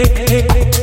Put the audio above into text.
hey, hey, hey.